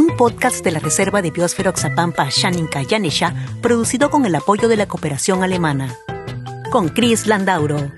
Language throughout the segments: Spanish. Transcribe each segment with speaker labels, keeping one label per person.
Speaker 1: un podcast de la Reserva de Biosfera Oxapampa Shaninka Yanesha, producido con el apoyo de la cooperación alemana. Con Chris Landauro.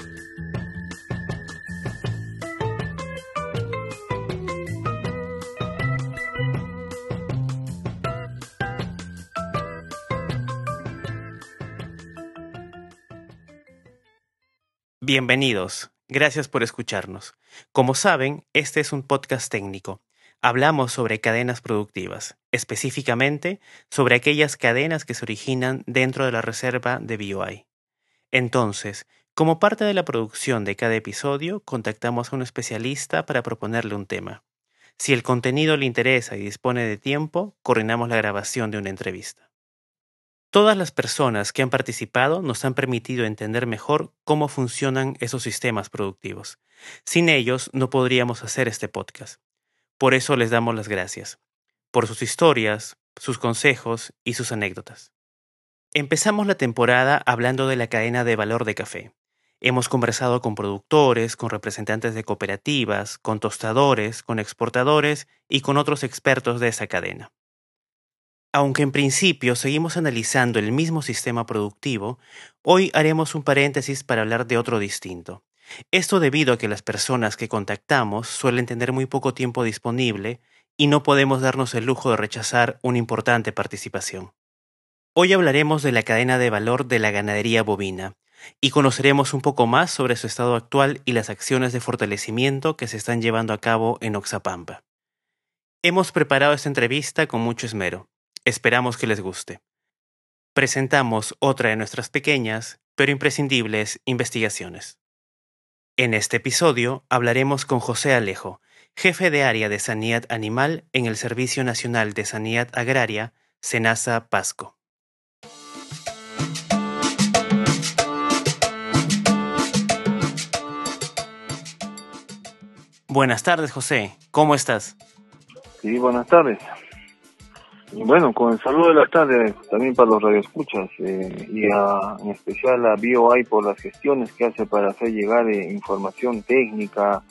Speaker 2: Bienvenidos. Gracias por escucharnos. Como saben, este es un podcast técnico. Hablamos sobre cadenas productivas, específicamente sobre aquellas cadenas que se originan dentro de la reserva de BioI. Entonces, como parte de la producción de cada episodio, contactamos a un especialista para proponerle un tema. Si el contenido le interesa y dispone de tiempo, coordinamos la grabación de una entrevista. Todas las personas que han participado nos han permitido entender mejor cómo funcionan esos sistemas productivos. Sin ellos no podríamos hacer este podcast. Por eso les damos las gracias, por sus historias, sus consejos y sus anécdotas. Empezamos la temporada hablando de la cadena de valor de café. Hemos conversado con productores, con representantes de cooperativas, con tostadores, con exportadores y con otros expertos de esa cadena. Aunque en principio seguimos analizando el mismo sistema productivo, hoy haremos un paréntesis para hablar de otro distinto. Esto debido a que las personas que contactamos suelen tener muy poco tiempo disponible y no podemos darnos el lujo de rechazar una importante participación. Hoy hablaremos de la cadena de valor de la ganadería bovina y conoceremos un poco más sobre su estado actual y las acciones de fortalecimiento que se están llevando a cabo en Oxapampa. Hemos preparado esta entrevista con mucho esmero. Esperamos que les guste. Presentamos otra de nuestras pequeñas, pero imprescindibles, investigaciones. En este episodio hablaremos con José Alejo, jefe de área de Sanidad Animal en el Servicio Nacional de Sanidad Agraria, Senasa Pasco. Buenas tardes, José. ¿Cómo estás?
Speaker 3: Sí, buenas tardes. Bueno, con el saludo de la tarde también para los radioescuchas eh, y en especial a BioI por las gestiones que hace para hacer llegar eh, información técnica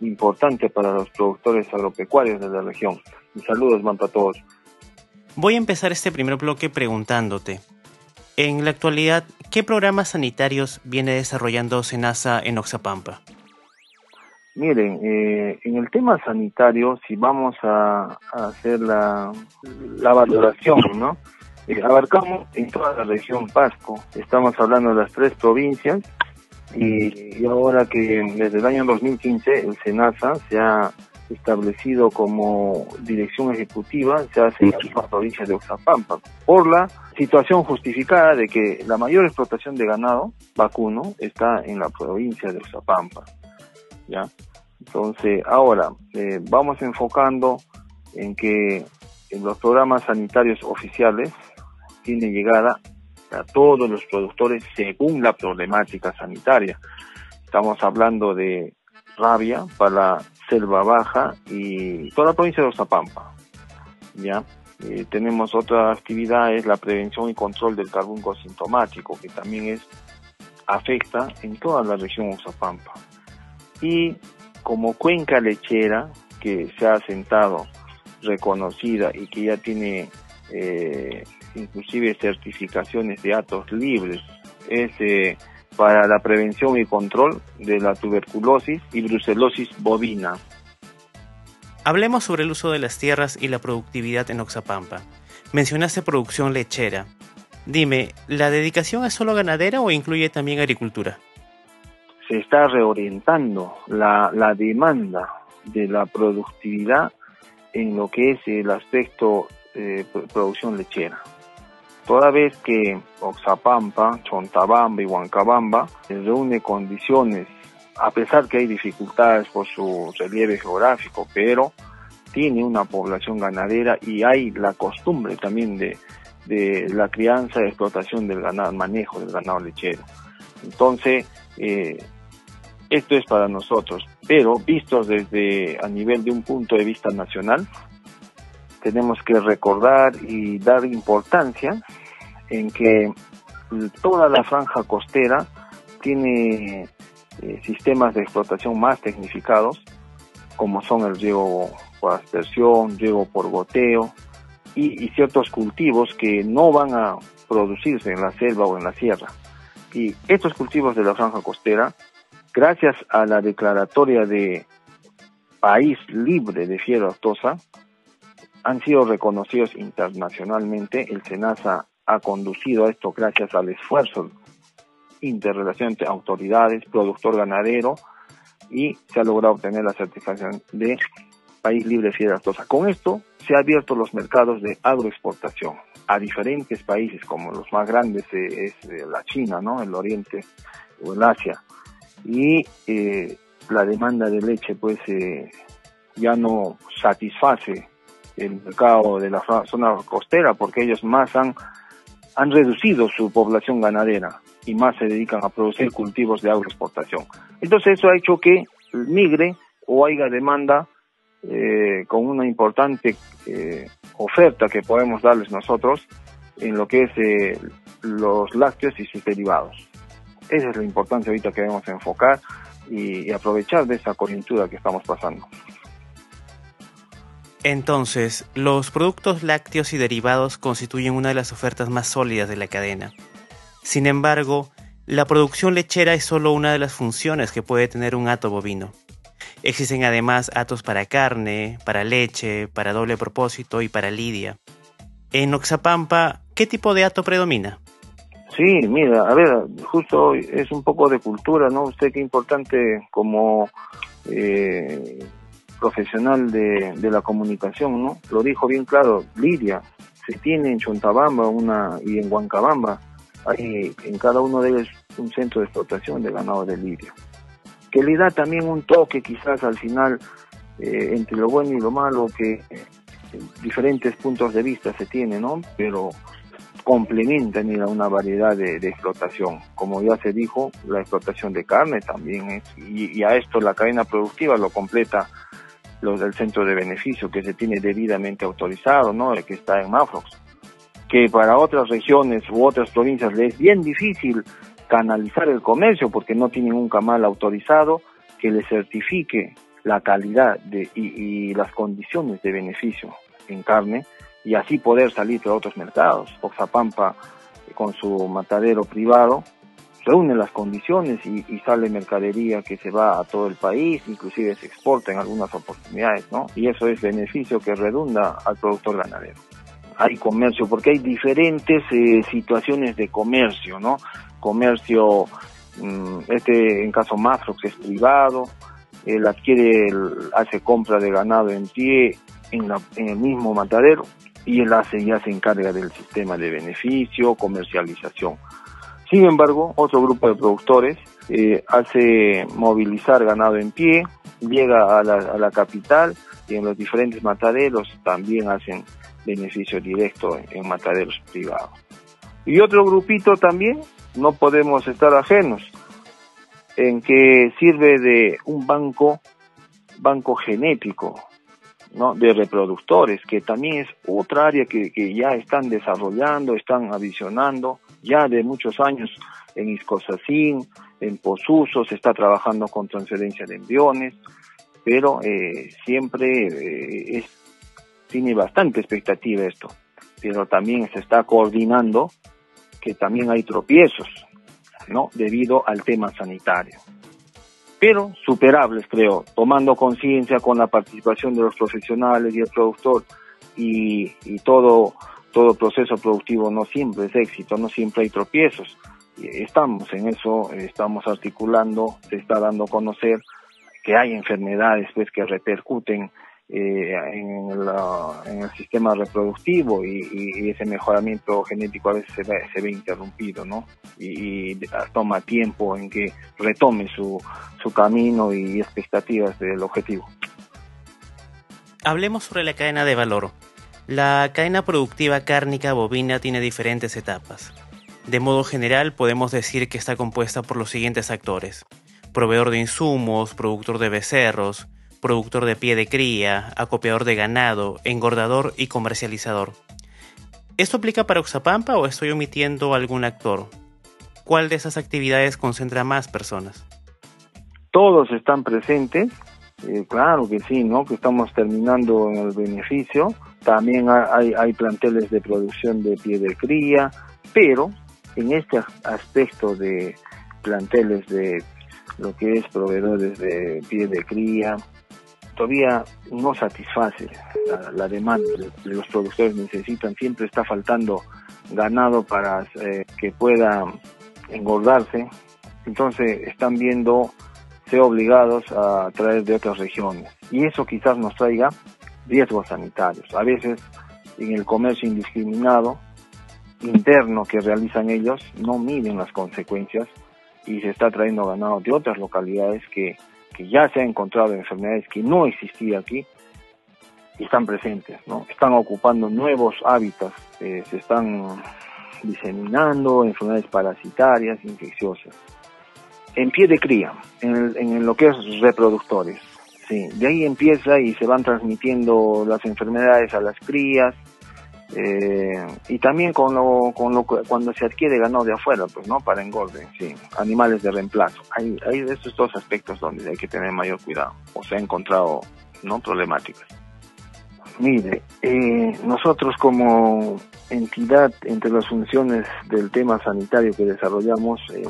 Speaker 3: importante para los productores agropecuarios de la región. Y saludos, man, para todos.
Speaker 2: Voy a empezar este primer bloque preguntándote. En la actualidad, ¿qué programas sanitarios viene desarrollando SENASA en Oxapampa?
Speaker 3: Miren, eh, en el tema sanitario, si vamos a, hacer la, valoración, ¿no? Eh, abarcamos en toda la región Pasco, estamos hablando de las tres provincias y, ahora que desde el año 2015 el SENASA se ha establecido como dirección ejecutiva, se hace en la provincia de Oxapampa, por la situación justificada de que la mayor explotación de ganado vacuno está en la provincia de Oxapampa. ¿Ya? Entonces, ahora eh, vamos enfocando en que en los programas sanitarios oficiales tiene llegada a todos los productores según la problemática sanitaria. Estamos hablando de rabia para la selva baja y toda la provincia de Oxapampa. ¿ya? Eh, tenemos otra actividad, es la prevención y control del carbunco sintomático, que también es afecta en toda la región Oxapampa y como cuenca lechera que se ha asentado reconocida y que ya tiene eh, inclusive certificaciones de atos libres es eh, para la prevención y control de la tuberculosis y brucelosis bovina.
Speaker 2: Hablemos sobre el uso de las tierras y la productividad en Oxapampa. Mencionaste producción lechera. Dime, ¿la dedicación es solo ganadera o incluye también agricultura?
Speaker 3: Está reorientando la, la demanda de la productividad en lo que es el aspecto de producción lechera. Toda vez que Oxapampa, Chontabamba y Huancabamba reúne condiciones, a pesar que hay dificultades por su relieve geográfico, pero tiene una población ganadera y hay la costumbre también de, de la crianza y explotación del ganado, manejo del ganado lechero. Entonces, eh, esto es para nosotros, pero vistos desde a nivel de un punto de vista nacional, tenemos que recordar y dar importancia en que toda la franja costera tiene eh, sistemas de explotación más tecnificados, como son el riego por aspersión, riego por goteo y, ciertos cultivos que no van a producirse en la selva o en la sierra. Y estos cultivos de la franja costera, gracias a la declaratoria de país libre de fiera aftosa, han sido reconocidos internacionalmente. El SENASA ha conducido a esto gracias al esfuerzo interrelación entre autoridades, productor ganadero y se ha logrado obtener la certificación de país libre de fiera aftosa. Con esto se han abierto los mercados de agroexportación a diferentes países, como los más grandes eh, es eh, la China, ¿no? el Oriente o el Asia. Y eh, la demanda de leche pues ya no satisface el mercado de la zona costera porque ellos más han, han reducido su población ganadera y más se dedican a producir cultivos de agroexportación. Entonces eso ha hecho que migre o haya demanda eh, con una importante eh, oferta que podemos darles nosotros en lo que es eh, los lácteos y sus derivados. Esa es la importancia ahorita que debemos enfocar y, aprovechar de esa coyuntura que estamos pasando.
Speaker 2: Entonces, los productos lácteos y derivados constituyen una de las ofertas más sólidas de la cadena. Sin embargo, la producción lechera es solo una de las funciones que puede tener un hato bovino. Existen además atos para carne, para leche, para doble propósito y para lidia. En Oxapampa, ¿qué tipo de hato predomina?
Speaker 3: Sí, mira, a ver, justo es un poco de cultura, ¿no? Usted qué importante como eh, profesional de, de, la comunicación, ¿no? Lo dijo bien claro, Lidia, se tiene en Chontabamba una, y en Huancabamba, hay en cada uno de ellos un centro de explotación de ganado de Lidia que le da también un toque quizás al final eh, entre lo bueno y lo malo que diferentes puntos de vista se tiene, ¿no? Pero complementan una variedad de, explotación. Como ya se dijo, la explotación de carne también es, y, a esto la cadena productiva lo completa los del centro de beneficio que se tiene debidamente autorizado, ¿no? El que está en Mafrox. Que para otras regiones u otras provincias les es bien difícil canalizar el comercio porque no tienen un camal autorizado que le certifique la calidad de, y, las condiciones de beneficio en carne y así poder salir a otros mercados. Oxapampa con su matadero privado reúne las condiciones y, y, sale mercadería que se va a todo el país, inclusive se exporta en algunas oportunidades, ¿no? Y eso es beneficio que redunda al productor ganadero. Hay comercio, porque hay diferentes eh, situaciones de comercio, ¿no? comercio, mm, este en caso Mafrox es privado, él adquiere, hace compra de ganado en pie en, en el mismo matadero y él hace ya se encarga del sistema de beneficio, comercialización. Sin embargo, otro grupo de productores eh, hace movilizar ganado en pie, llega a la, a la, capital y en los diferentes mataderos también hacen beneficio directo en mataderos privados. Y otro grupito también no podemos estar ajenos en que sirve de un banco, banco genético, ¿no? de reproductores, que también es otra área que, que ya están desarrollando, están adicionando, ya de muchos años en Iscosacín, en Posuso, se está trabajando con transferencia de embriones, pero eh, siempre eh, es, tiene bastante expectativa esto, pero también se está coordinando que también hay tropiezos, ¿no? Debido al tema sanitario. Pero superables, creo, tomando conciencia con la participación de los profesionales y el productor y, y todo, todo proceso productivo no siempre es éxito, no siempre hay tropiezos. Estamos en eso, estamos articulando, se está dando a conocer que hay enfermedades pues que repercuten eh, en, en, el sistema reproductivo y, ese mejoramiento genético a veces se ve, se ve interrumpido, ¿no? Y, toma tiempo en que retome su, su camino y expectativas del objetivo.
Speaker 2: Hablemos sobre la cadena de valor. La cadena productiva cárnica bovina tiene diferentes etapas. De modo general, podemos decir que está compuesta por los siguientes actores. Proveedor de insumos, productor de becerros, productor de pie de cría, acopiador de ganado, engordador y comercializador. ¿Esto aplica para Oxapampa o estoy omitiendo algún actor? ¿Cuál de esas actividades concentra más personas?
Speaker 3: Todos están presentes, eh, claro que sí, ¿no? Que estamos terminando en el beneficio. También hay, hay planteles de producción de pie de cría, pero en este aspecto de planteles de lo que es proveedores de pie de cría, todavía no satisface la, demanda. De los productores necesitan, siempre está faltando ganado para eh, que pueda engordarse, entonces están viendo ser obligados a traer de otras regiones. Y eso quizás nos traiga riesgos sanitarios. A veces en el comercio indiscriminado interno que realizan ellos no miden las consecuencias y se está trayendo ganado de otras localidades que, que ya se han encontrado enfermedades que no existían aquí están presentes, ¿no? Están ocupando nuevos hábitats, eh, se están diseminando enfermedades parasitarias, infecciosas. En pie de cría, en, en lo que es reproductores, sí. De ahí empieza y se van transmitiendo las enfermedades a las crías, eh, y también con lo, con lo cuando se adquiere ganado de afuera, pues no para engorde, sí, animales de reemplazo. Hay, hay estos dos aspectos donde hay que tener mayor cuidado, o se ha encontrado no problemáticas. Mire, eh, nosotros como entidad entre las funciones del tema sanitario que desarrollamos, eh,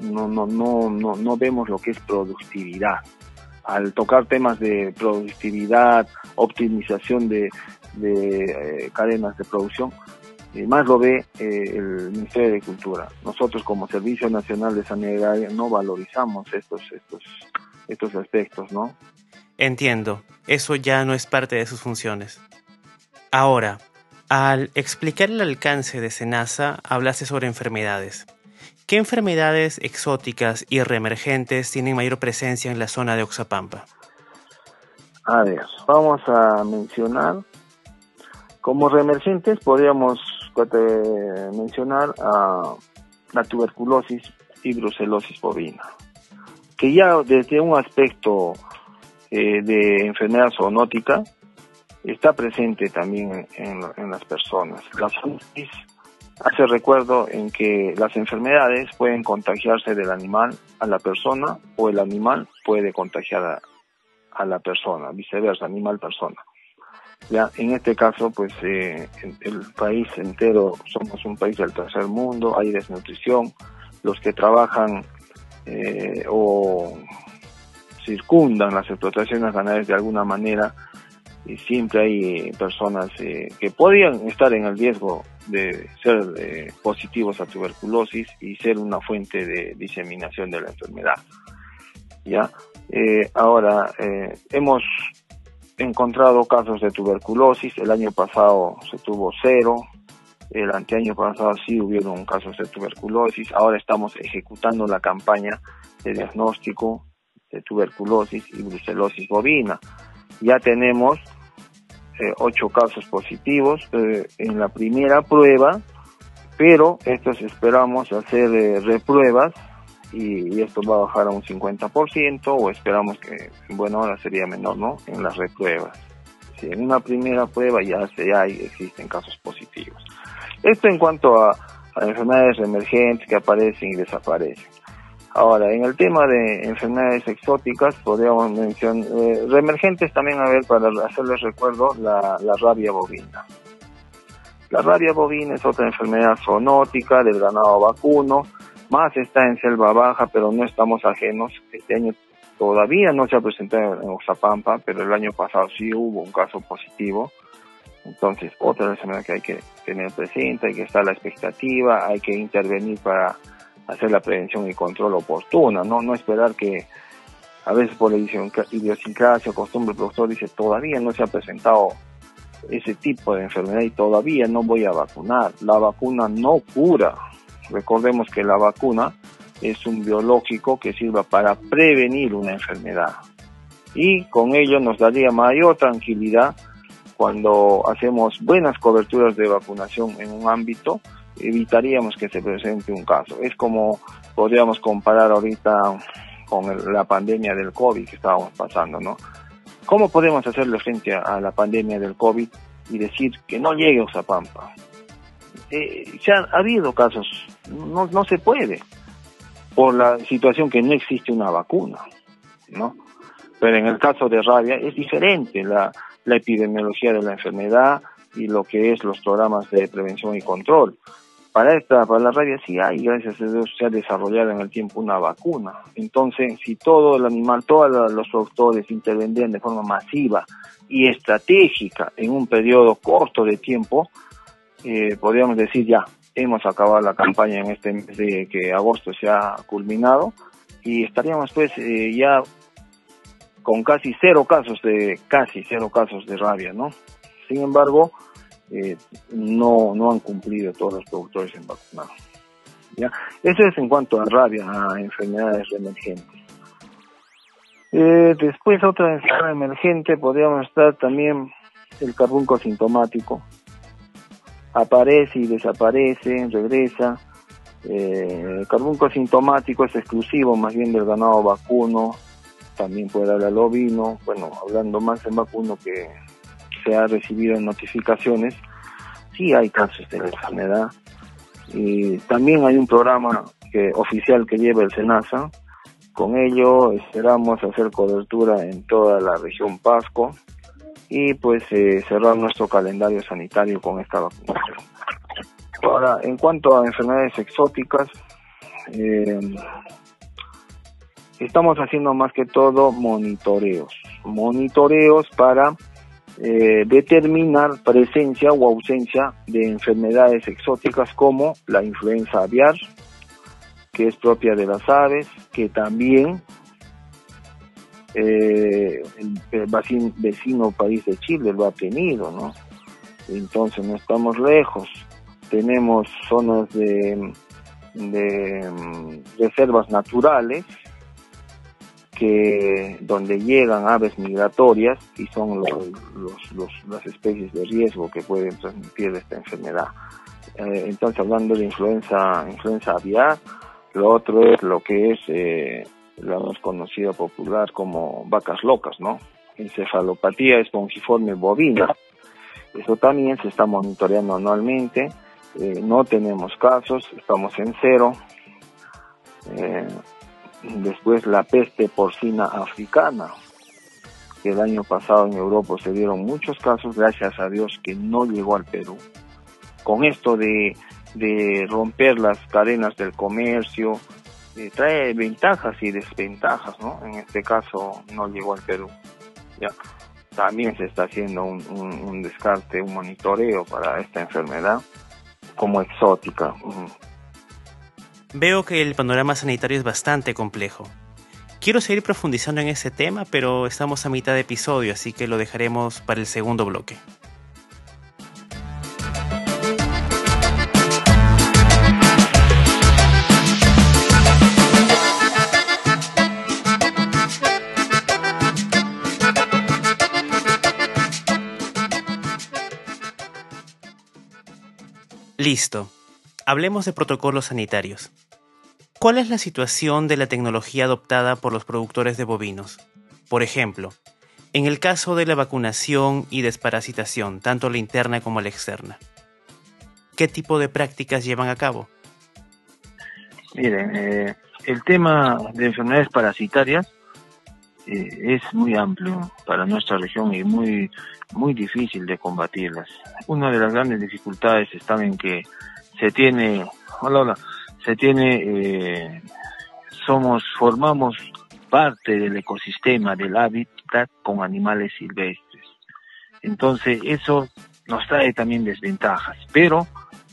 Speaker 3: no, no, no, no, no vemos lo que es productividad. Al tocar temas de productividad, optimización de, de eh, cadenas de producción, y más lo ve eh, el Ministerio de Cultura. Nosotros como Servicio Nacional de Sanidad no valorizamos estos, estos, estos aspectos, ¿no?
Speaker 2: Entiendo, eso ya no es parte de sus funciones. Ahora, al explicar el alcance de Senasa, hablaste sobre enfermedades. ¿Qué enfermedades exóticas y reemergentes tienen mayor presencia en la zona de Oxapampa?
Speaker 3: A ver, vamos a mencionar como reemergentes podríamos eh, mencionar a la tuberculosis y brucelosis bovina, que ya desde un aspecto eh, de enfermedad zoonótica está presente también en, las personas. La zoonosis hace recuerdo en que las enfermedades pueden contagiarse del animal a la persona o el animal puede contagiar a, a la persona, viceversa, animal-persona. Ya, en este caso, pues eh, el país entero somos un país del tercer mundo, hay desnutrición, los que trabajan eh, o circundan las explotaciones ganaderas de alguna manera, y siempre hay personas eh, que podrían estar en el riesgo de ser eh, positivos a tuberculosis y ser una fuente de diseminación de la enfermedad. Ya, eh, ahora hemos encontrado casos de tuberculosis. El año pasado se tuvo cero. El anteaño pasado sí hubieron casos de tuberculosis. Ahora estamos ejecutando la campaña de diagnóstico de tuberculosis y brucelosis bovina. Ya tenemos eh, ocho casos positivos eh, en la primera prueba, pero estos esperamos hacer eh, repruebas y, esto va a bajar a un 50% o esperamos que, bueno, ahora sería menor, ¿no? En las repruebas. Si en una primera prueba ya, se, hay, existen casos positivos. Esto en cuanto a, enfermedades emergentes que aparecen y desaparecen. Ahora, en el tema de enfermedades exóticas, podríamos mencionar, eh, reemergentes también, a ver, para hacerles recuerdo, la, la rabia bovina. La rabia bovina es otra enfermedad zoonótica del ganado vacuno, más está en Selva Baja, pero no estamos ajenos. Este año todavía no se ha presentado en Oxapampa, pero el año pasado sí hubo un caso positivo. Entonces, otra enfermedad que hay que tener presente, hay que estar a la expectativa, hay que intervenir para hacer la prevención y control oportuna, no, no esperar que a veces por la idiosincrasia, costumbre, el productor dice todavía no se ha presentado ese tipo de enfermedad y todavía no voy a vacunar. La vacuna no cura, Recordemos que la vacuna es un biológico que sirva para prevenir una enfermedad y con ello nos daría mayor tranquilidad cuando hacemos buenas coberturas de vacunación en un ámbito, evitaríamos que se presente un caso. Es como podríamos comparar ahorita con la pandemia del COVID que estábamos pasando, ¿no? ¿Cómo podemos hacerle frente a, la pandemia del COVID y decir que no llegue a Oxapampa? Eh, se ha, habido casos, no, no se puede, por la situación que no existe una vacuna, ¿no? Pero en el caso de rabia es diferente la, la epidemiología de la enfermedad y lo que es los programas de prevención y control para esta, para la rabia sí hay, gracias a Dios, se ha desarrollado en el tiempo una vacuna. Entonces, si todo el animal, todos los productores intervendrían de forma masiva y estratégica en un periodo corto de tiempo, eh, podríamos decir ya, hemos acabado la campaña en este mes de que agosto se ha culminado y estaríamos pues eh, ya con casi cero casos de, casi cero casos de rabia, ¿no? Sin embargo, eh, no, no han cumplido todos los productores en vacunar. ¿ya? Eso es en cuanto a rabia, a enfermedades emergentes. Eh, después otra enfermedad emergente podríamos estar también el carbunco sintomático. Aparece y desaparece, regresa. Eh, el carbunco sintomático es exclusivo más bien del ganado vacuno, también puede dar al ovino, bueno, hablando más en vacuno que se ha recibido notificaciones, sí hay casos de enfermedad. Y también hay un programa que, oficial que lleva el SENASA. Con ello esperamos hacer cobertura en toda la región Pasco y pues eh, cerrar nuestro calendario sanitario con esta vacunación. Ahora, en cuanto a enfermedades exóticas, eh, estamos haciendo más que todo monitoreos. Monitoreos para eh, determinar presencia o ausencia de enfermedades exóticas como la influenza aviar, que es propia de las aves, que también eh, el, vecino, país de Chile lo ha tenido, ¿no? Entonces no estamos lejos. Tenemos zonas de, mm, reservas naturales que donde llegan aves migratorias y son los, las especies de riesgo que pueden transmitir esta enfermedad. Eh, entonces, hablando de influenza, influenza aviar, lo otro es lo que es eh, lo hemos conocido popular como vacas locas, ¿no? Encefalopatía espongiforme bovina. Eso también se está monitoreando anualmente. Eh, no tenemos casos, estamos en cero. Eh, Después la peste porcina africana, que el año pasado en Europa se dieron muchos casos, gracias a Dios que no llegó al Perú. Con esto de, de romper las cadenas del comercio, eh, trae ventajas y desventajas, ¿no? En este caso no llegó al Perú. Ya. También se está haciendo un, un descarte, un monitoreo para esta enfermedad como exótica.
Speaker 2: Veo que el panorama sanitario es bastante complejo. Quiero seguir profundizando en ese tema, pero estamos a mitad de episodio, así que lo dejaremos para el segundo bloque. Listo. Hablemos de protocolos sanitarios. ¿Cuál es la situación de la tecnología adoptada por los productores de bovinos? Por ejemplo, en el caso de la vacunación y desparasitación, tanto la interna como la externa. ¿Qué tipo de prácticas llevan a cabo?
Speaker 3: Miren, eh, el tema de enfermedades parasitarias eh, es muy amplio para nuestra región y muy, muy difícil de combatirlas. Una de las grandes dificultades está en que se tiene, hola, hola, se tiene, eh, somos, formamos parte del ecosistema, del hábitat con animales silvestres. Entonces, eso nos trae también desventajas, pero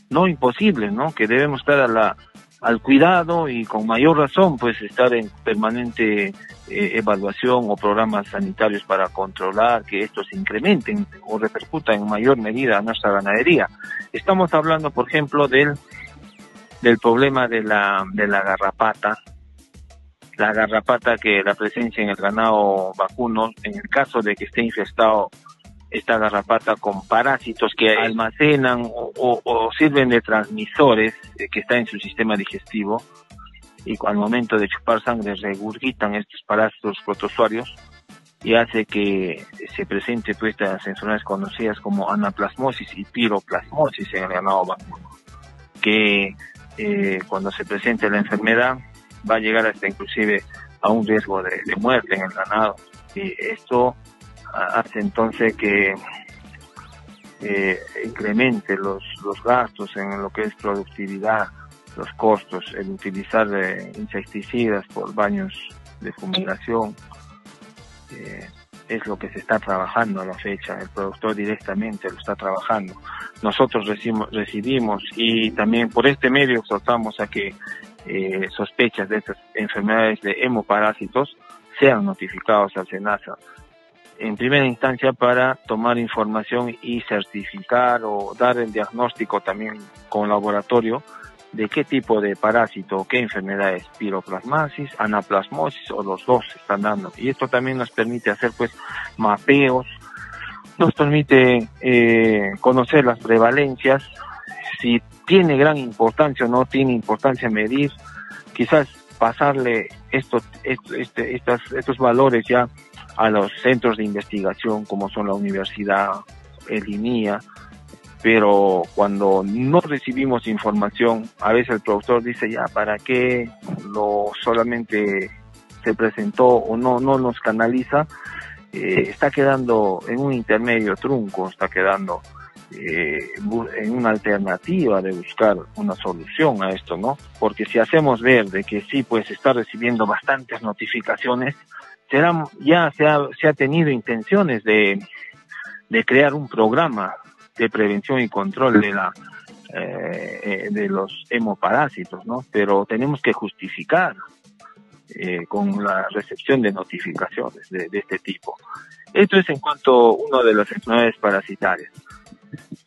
Speaker 3: no imposible, ¿no? Que debemos estar a la, al cuidado y con mayor razón, pues estar en permanente eh, evaluación o programas sanitarios para controlar que estos incrementen o repercutan en mayor medida a nuestra ganadería. Estamos hablando, por ejemplo, del, del problema de la, de la garrapata, la garrapata que la presencia en el ganado vacuno, en el caso de que esté infestado esta garrapata con parásitos que almacenan o, sirven de transmisores eh, que están en su sistema digestivo y al momento de chupar sangre regurgitan estos parásitos protozoarios y hace que se presente pues estas enfermedades conocidas como anaplasmosis y piroplasmosis en el ganado vacuno, que eh, cuando se presente la enfermedad va a llegar hasta inclusive a un riesgo de, muerte en el ganado. Y esto hace entonces que eh, incremente los, los gastos en lo que es productividad, los costos, el utilizar eh, insecticidas por baños de fumigación, eh, es lo que se está trabajando a la fecha, el productor directamente lo está trabajando. Nosotros recibimos, recibimos y también por este medio exhortamos a que eh, sospechas de estas enfermedades de hemoparásitos sean notificados al SENASA. En primera instancia para tomar información y certificar o dar el diagnóstico también con laboratorio de qué tipo de parásito, qué enfermedad es, piroplasmasis, anaplasmosis o los dos están dando. Y esto también nos permite hacer pues mapeos, nos permite eh, conocer las prevalencias, si tiene gran importancia o no tiene importancia medir, quizás pasarle estos, este, estos, estos valores ya a los centros de investigación como son la universidad, el INIA, pero cuando no recibimos información, a veces el productor dice ya, ¿para qué lo solamente se presentó o no, no nos canaliza? Eh, está quedando en un intermedio trunco, está quedando eh, en una alternativa de buscar una solución a esto, ¿no? Porque si hacemos ver de que sí, pues está recibiendo bastantes notificaciones, será, ya se ha, se ha tenido intenciones de, crear un programa de prevención y control de la eh, eh, de los hemoparásitos, ¿no? Pero tenemos que justificar eh, con la recepción de notificaciones de, este tipo. Esto es en cuanto a una de las enfermedades parasitarias.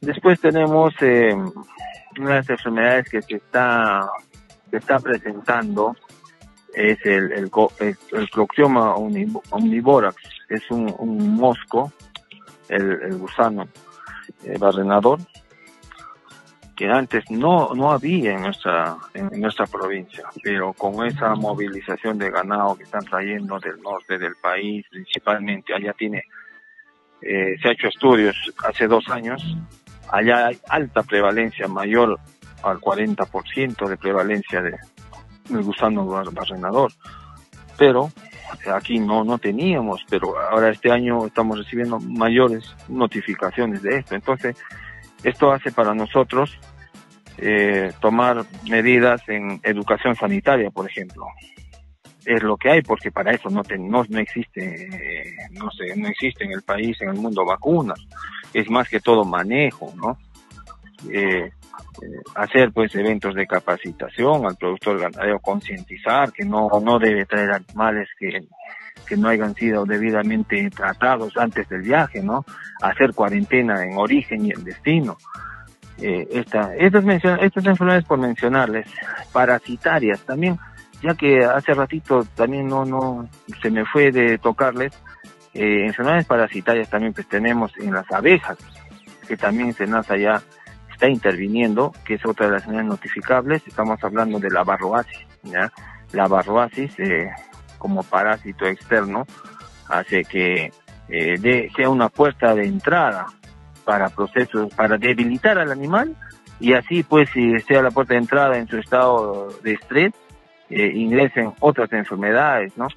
Speaker 3: Después tenemos una de las enfermedades que se está, se está presentando es el, el, el, Cloxioma omnivorax, es un, un mosco, el, el gusano, eh, barrenador que antes no, no había en nuestra, en nuestra provincia, pero con esa movilización de ganado que están trayendo del norte del país, principalmente, allá tiene, eh, se ha hecho estudios hace dos años, allá hay alta prevalencia, mayor al 40% de prevalencia de, del gusano barrenador, pero aquí no, no teníamos, pero ahora este año estamos recibiendo mayores notificaciones de esto. Entonces, esto hace para nosotros eh, tomar medidas en educación sanitaria, por ejemplo. Es lo que hay, porque para eso no, no, no existe, no sé, no existe en el país, en el mundo vacunas. Es más que todo manejo, ¿no? Eh, eh, hacer pues eventos de capacitación al productor ganadero, concientizar que no, no debe traer animales que, que no hayan sido debidamente tratados antes del viaje, ¿no? Hacer cuarentena en origen y en destino. Eh, esta, estas, estas enfermedades por mencionarles, parasitarias también, ya que hace ratito también no, no se me fue de tocarles, enfermedades parasitarias también pues tenemos en las abejas, que también se nace ya está interviniendo, que es otra de las señales notificables, estamos hablando de la barroasis. La barroasis, eh, como parásito externo, hace que eh, sea una puerta de entrada para procesos, para debilitar al animal y así pues si sea la puerta de entrada en su estado de estrés, eh, ingresen otras enfermedades, ¿no?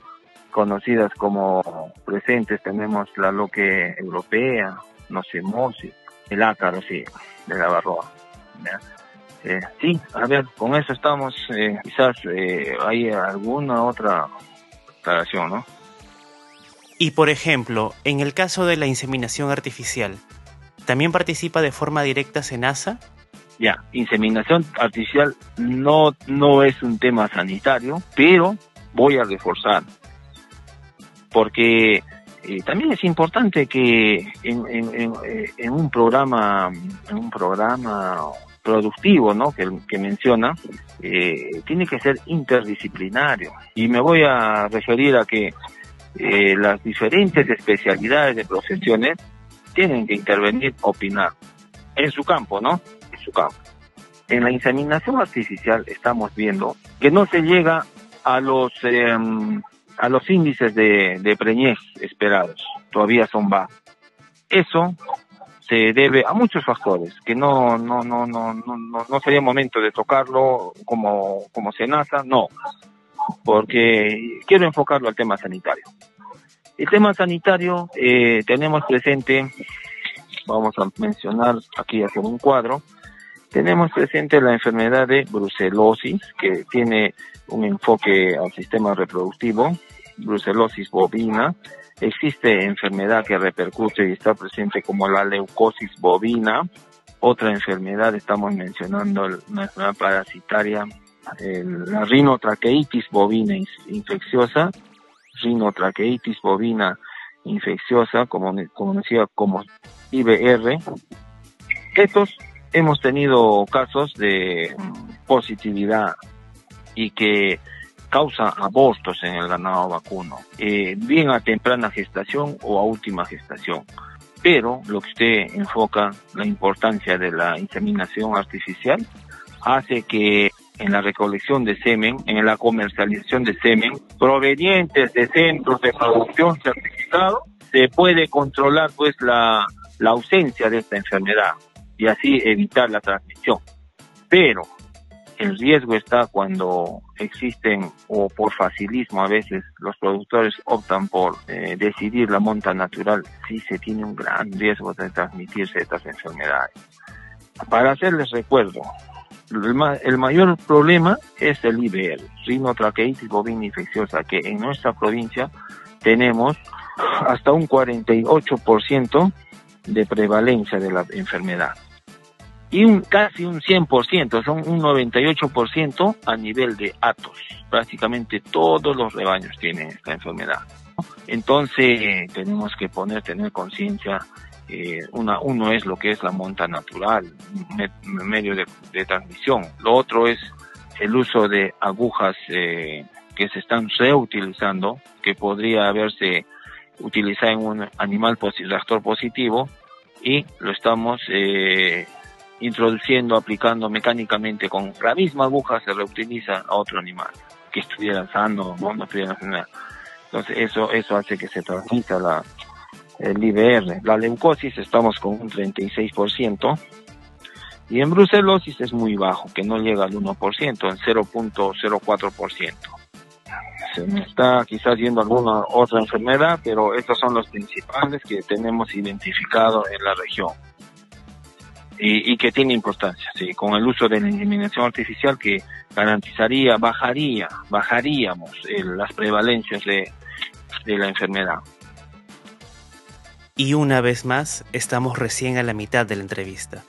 Speaker 3: Conocidas como presentes tenemos la loque europea, nocemosis, el ácaro, sí, de la barroa. Eh, sí, a ver, con eso estamos, eh, quizás eh, hay alguna otra aclaración, ¿no?
Speaker 2: Y por ejemplo, en el caso de la inseminación artificial, ¿también participa de forma directa SENASA?
Speaker 3: Ya, inseminación artificial no, no es un tema sanitario, pero voy a reforzar, porque eh, también es importante que en, eh, en, un programa en un programa productivo ¿no? que, que menciona eh, tiene que ser interdisciplinario y me voy a referir a que las diferentes especialidades de profesiones tienen que intervenir, opinar en su campo, ¿no? En su campo. En la inseminación artificial estamos viendo que no se llega a los em, a los índices de, preñez esperados, todavía son bajos. Eso se debe a muchos factores que no no no no no no, sería momento de tocarlo como como nasa, no, porque quiero enfocarlo al tema sanitario. El tema sanitario eh, tenemos presente, vamos a mencionar aquí hacer un cuadro, tenemos presente la enfermedad de brucelosis que tiene un enfoque al sistema reproductivo, brucelosis bovina, Existe enfermedad que repercute y está presente como la leucosis bovina. Otra enfermedad, estamos mencionando una enfermedad parasitaria, la rinotraqueitis bovina infecciosa, rinotraqueitis bovina infecciosa, como, decía, como IBR. Estos hemos tenido casos de positividad y que causa abortos en el ganado vacuno, eh, bien a temprana gestación o a última gestación. Pero lo que usted enfoca, la importancia de la inseminación artificial, hace que en la recolección de semen, en la comercialización de semen, provenientes de centros de producción certificados, se puede controlar pues la, la ausencia de esta enfermedad y así evitar la transmisión. Pero el riesgo está cuando existen o por facilismo a veces los productores optan por eh, decidir la monta natural, sí se tiene un gran riesgo de transmitirse estas enfermedades. Para hacerles recuerdo, el, mayor problema es el IBR, rinotraqueitis bovina infecciosa, que en nuestra provincia tenemos hasta un 48% de prevalencia de la enfermedad y un casi un 100%, son un 98% a nivel de atos. Prácticamente todos los rebaños tienen esta enfermedad. Entonces tenemos que poner, tener conciencia. Eh, una, uno es lo que es la monta natural, medio de, transmisión. Lo otro es el uso de agujas eh, que se están reutilizando, que podría haberse utilizado en un animal reactor positivo y lo estamos eh, introduciendo, aplicando mecánicamente con la misma aguja se reutiliza a otro animal que estuviera sano, no, no estuviera nada. Entonces eso, eso hace que se transmita la, el IBR. La leucosis estamos con un 36% y en brucelosis es muy bajo, que no llega al 1%, en 0.04%. Se está quizás yendo alguna otra enfermedad, pero estos son los principales que tenemos identificado en la región y, que tiene importancia, sí, con el uso de la inseminación artificial que garantizaría, bajaría, bajaríamos las prevalencias de, de la enfermedad.
Speaker 2: Y una vez más, estamos recién a la mitad de la entrevista.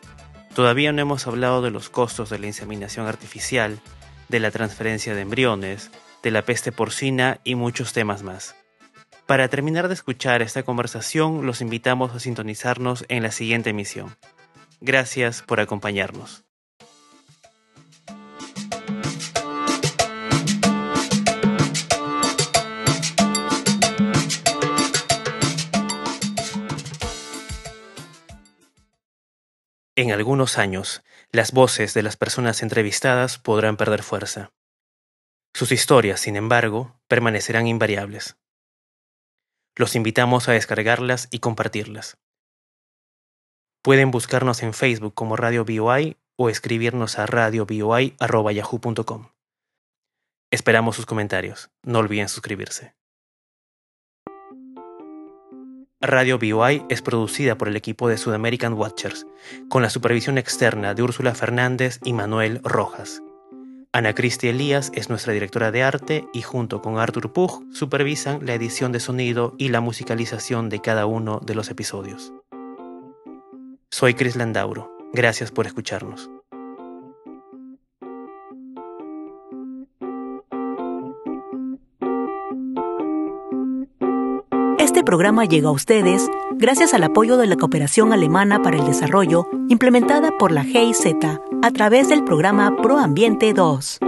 Speaker 2: Todavía no hemos hablado de los costos de la inseminación artificial, de la transferencia de embriones, de la peste porcina y muchos temas más. Para terminar de escuchar esta conversación, los invitamos a sintonizarnos en la siguiente emisión. Gracias por acompañarnos. En algunos años, las voces de las personas entrevistadas podrán perder fuerza. Sus historias, sin embargo, permanecerán invariables. Los invitamos a descargarlas y compartirlas. Pueden buscarnos en Facebook como Radio BOI o escribirnos a radioboi.yahoo.com. Esperamos sus comentarios. No olviden suscribirse. Radio BOI es producida por el equipo de Sudamerican Watchers, con la supervisión externa de Úrsula Fernández y Manuel Rojas. Ana Cristi Elías es nuestra directora de arte y junto con Arthur Pug supervisan la edición de sonido y la musicalización de cada uno de los episodios. Soy Chris Landauro. Gracias por escucharnos.
Speaker 1: Este programa llega a ustedes gracias al apoyo de la Cooperación Alemana para el Desarrollo implementada por la GIZ a través del programa ProAmbiente 2.